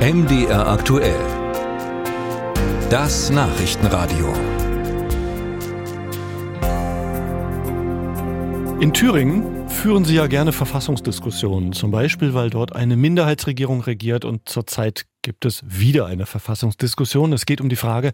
MDR aktuell. Das Nachrichtenradio. In Thüringen führen Sie ja gerne Verfassungsdiskussionen, zum Beispiel, weil dort eine Minderheitsregierung regiert und zurzeit gibt es wieder eine Verfassungsdiskussion. Es geht um die Frage,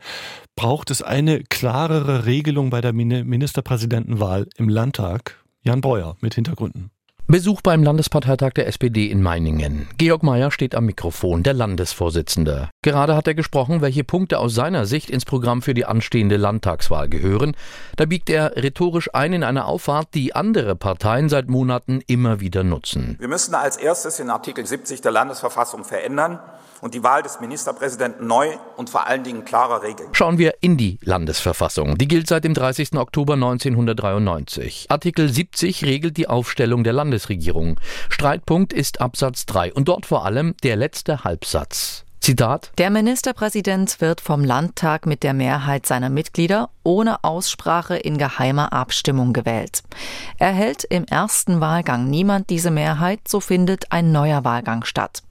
braucht es eine klarere Regelung bei der Ministerpräsidentenwahl im Landtag? Jan Breuer mit Hintergründen. Besuch beim Landesparteitag der SPD in Meiningen. Georg Mayer steht am Mikrofon, der Landesvorsitzende. Gerade hat er gesprochen, welche Punkte aus seiner Sicht ins Programm für die anstehende Landtagswahl gehören. Da biegt er rhetorisch ein in eine Auffahrt, die andere Parteien seit Monaten immer wieder nutzen. Wir müssen als erstes in Artikel 70 der Landesverfassung verändern und die Wahl des Ministerpräsidenten neu und vor allen Dingen klarer regeln. Schauen wir in die Landesverfassung. Die gilt seit dem 30. Oktober 1993. Artikel 70 regelt die Aufstellung der Landesregierung. Streitpunkt ist Absatz 3 und dort vor allem der letzte Halbsatz. Zitat Der Ministerpräsident wird vom Landtag mit der Mehrheit seiner Mitglieder ohne Aussprache in geheimer Abstimmung gewählt. Erhält im ersten Wahlgang niemand diese Mehrheit, so findet ein neuer Wahlgang statt.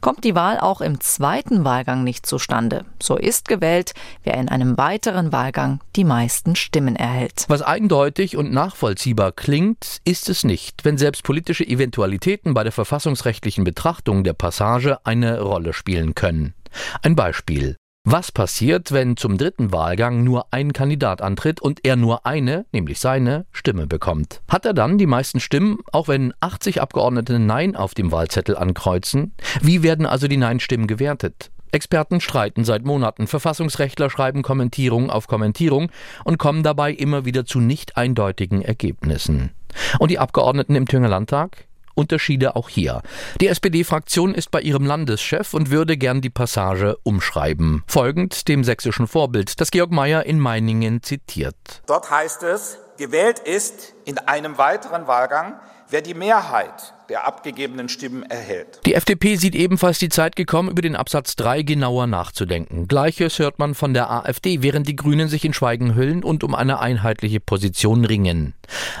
Kommt die Wahl auch im zweiten Wahlgang nicht zustande, so ist gewählt, wer in einem weiteren Wahlgang die meisten Stimmen erhält. Was eindeutig und nachvollziehbar klingt, ist es nicht, wenn selbst politische Eventualitäten bei der verfassungsrechtlichen Betrachtung der Passage eine Rolle spielen können. Ein Beispiel. Was passiert, wenn zum dritten Wahlgang nur ein Kandidat antritt und er nur eine, nämlich seine, Stimme bekommt? Hat er dann die meisten Stimmen, auch wenn 80 Abgeordnete Nein auf dem Wahlzettel ankreuzen? Wie werden also die Nein-Stimmen gewertet? Experten streiten seit Monaten, Verfassungsrechtler schreiben Kommentierung auf Kommentierung und kommen dabei immer wieder zu nicht eindeutigen Ergebnissen. Und die Abgeordneten im Thüringer Landtag? Unterschiede auch hier. Die SPD-Fraktion ist bei ihrem Landeschef und würde gern die Passage umschreiben. Folgend dem sächsischen Vorbild, das Georg Mayer in Meiningen zitiert. Dort heißt es, gewählt ist in einem weiteren Wahlgang, wer die Mehrheit der abgegebenen Stimmen erhält. Die FDP sieht ebenfalls die Zeit gekommen, über den Absatz 3 genauer nachzudenken. Gleiches hört man von der AfD, während die Grünen sich in Schweigen hüllen und um eine einheitliche Position ringen.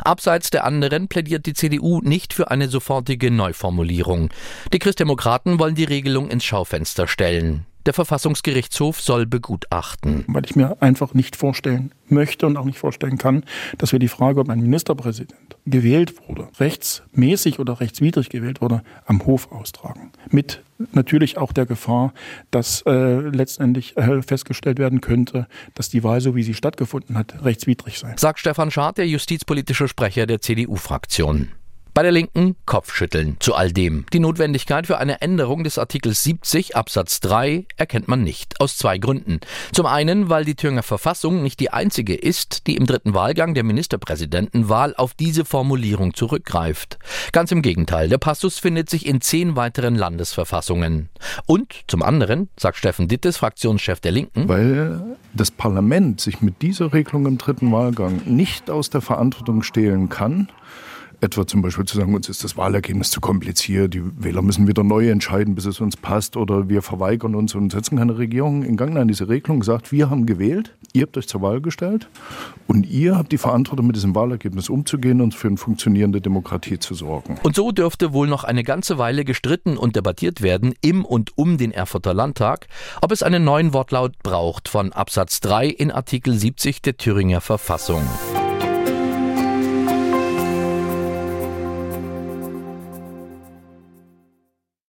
Abseits der anderen plädiert die CDU nicht für eine sofortige Neuformulierung. Die Christdemokraten wollen die Regelung ins Schaufenster stellen. Der Verfassungsgerichtshof soll begutachten. Weil ich mir einfach nicht vorstellen möchte und auch nicht vorstellen kann, dass wir die Frage, ob ein Ministerpräsident gewählt wurde, rechtsmäßig oder rechtswidrig gewählt wurde, am Hof austragen. Mit natürlich auch der Gefahr, dass äh, letztendlich äh, festgestellt werden könnte, dass die Wahl, so wie sie stattgefunden hat, rechtswidrig sei. Sagt Stefan Schad, der justizpolitische Sprecher der CDU-Fraktion. Bei der Linken Kopfschütteln zu all dem. Die Notwendigkeit für eine Änderung des Artikels 70 Absatz 3 erkennt man nicht. Aus zwei Gründen. Zum einen, weil die Thüringer Verfassung nicht die einzige ist, die im dritten Wahlgang der Ministerpräsidentenwahl auf diese Formulierung zurückgreift. Ganz im Gegenteil, der Passus findet sich in zehn weiteren Landesverfassungen. Und zum anderen, sagt Steffen Dittes, Fraktionschef der Linken, weil das Parlament sich mit dieser Regelung im dritten Wahlgang nicht aus der Verantwortung stehlen kann, etwa zum Beispiel zu sagen, uns ist das Wahlergebnis zu kompliziert, die Wähler müssen wieder neu entscheiden, bis es uns passt, oder wir verweigern uns und setzen keine Regierung in Gang. Nein, diese Regelung sagt, wir haben gewählt, ihr habt euch zur Wahl gestellt und ihr habt die Verantwortung, mit diesem Wahlergebnis umzugehen und für eine funktionierende Demokratie zu sorgen. Und so dürfte wohl noch eine ganze Weile gestritten und debattiert werden im und um den Erfurter Landtag, ob es einen neuen Wortlaut braucht von Absatz 3 in Artikel 70 der Thüringer Verfassung.